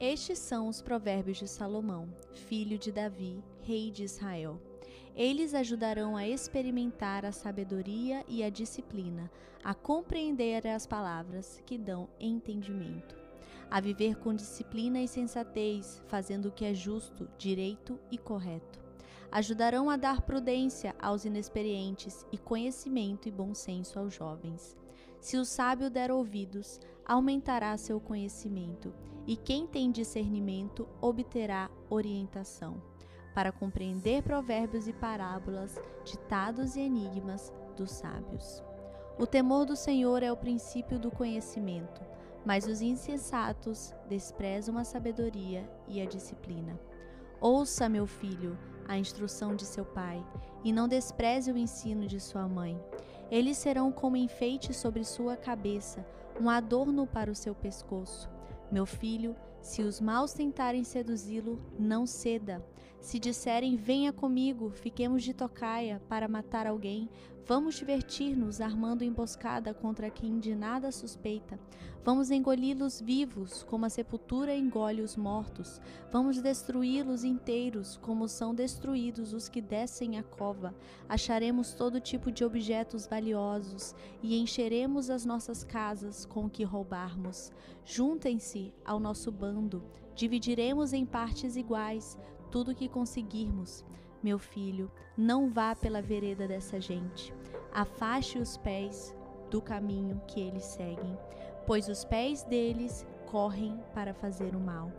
Estes são os provérbios de Salomão, filho de Davi, rei de Israel. Eles ajudarão a experimentar a sabedoria e a disciplina, a compreender as palavras que dão entendimento, a viver com disciplina e sensatez, fazendo o que é justo, direito e correto. Ajudarão a dar prudência aos inexperientes e conhecimento e bom senso aos jovens. Se o sábio der ouvidos, aumentará seu conhecimento, e quem tem discernimento obterá orientação, para compreender provérbios e parábolas, ditados e enigmas dos sábios. O temor do Senhor é o princípio do conhecimento, mas os insensatos desprezam a sabedoria e a disciplina. Ouça, meu filho, a instrução de seu pai, e não despreze o ensino de sua mãe. Eles serão como enfeite sobre sua cabeça, um adorno para o seu pescoço. Meu filho, se os maus tentarem seduzi-lo, não ceda. Se disserem, venha comigo, fiquemos de tocaia para matar alguém, vamos divertir-nos armando emboscada contra quem de nada suspeita. Vamos engoli-los vivos, como a sepultura engole os mortos. Vamos destruí-los inteiros, como são destruídos os que descem a cova. Acharemos todo tipo de objetos valiosos e encheremos as nossas casas com o que roubarmos. Juntem-se ao nosso bando, dividiremos em partes iguais tudo o que conseguirmos. Meu filho, não vá pela vereda dessa gente. Afaste os pés do caminho que eles seguem, pois os pés deles correm para fazer o mal.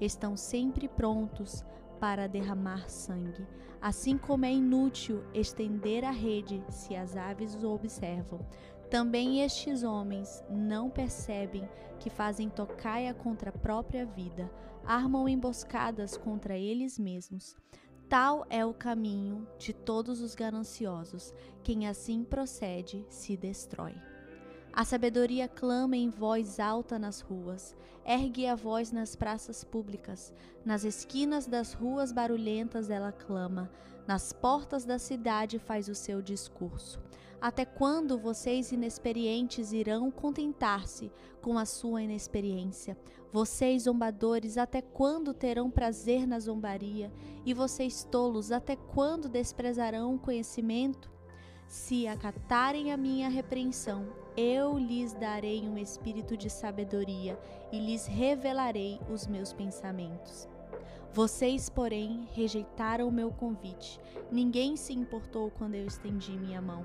Estão sempre prontos para derramar sangue, assim como é inútil estender a rede se as aves o observam. Também estes homens não percebem que fazem tocaia contra a própria vida, armam emboscadas contra eles mesmos. Tal é o caminho de todos os gananciosos, quem assim procede se destrói. A sabedoria clama em voz alta nas ruas, ergue a voz nas praças públicas, nas esquinas das ruas barulhentas ela clama, nas portas da cidade faz o seu discurso. Até quando vocês inexperientes irão contentar-se com a sua inexperiência? Vocês zombadores, até quando terão prazer na zombaria? E vocês tolos, até quando desprezarão o conhecimento? Se acatarem a minha repreensão, eu lhes darei um espírito de sabedoria e lhes revelarei os meus pensamentos. Vocês, porém, rejeitaram o meu convite. Ninguém se importou quando eu estendi minha mão,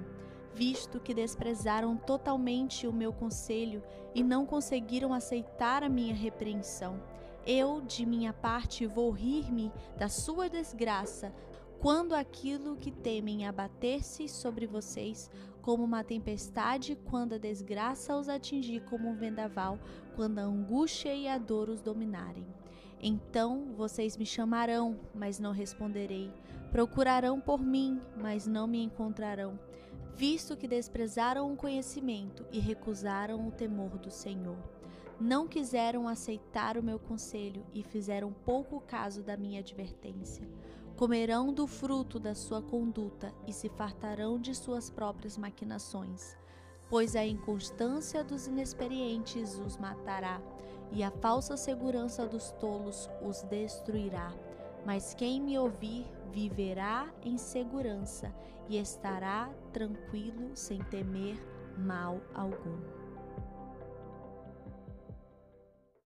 visto que desprezaram totalmente o meu conselho e não conseguiram aceitar a minha repreensão. Eu, de minha parte, vou rir-me da sua desgraça, quando aquilo que temem abater-se sobre vocês como uma tempestade, quando a desgraça os atingir como um vendaval, quando a angústia e a dor os dominarem. Então vocês me chamarão, mas não responderei. Procurarão por mim, mas não me encontrarão, visto que desprezaram o conhecimento e recusaram o temor do Senhor. Não quiseram aceitar o meu conselho e fizeram pouco caso da minha advertência comerão do fruto da sua conduta e se fartarão de suas próprias maquinações. Pois a inconstância dos inexperientes os matará, e a falsa segurança dos tolos os destruirá. Mas quem me ouvir viverá em segurança e estará tranquilo sem temer mal algum.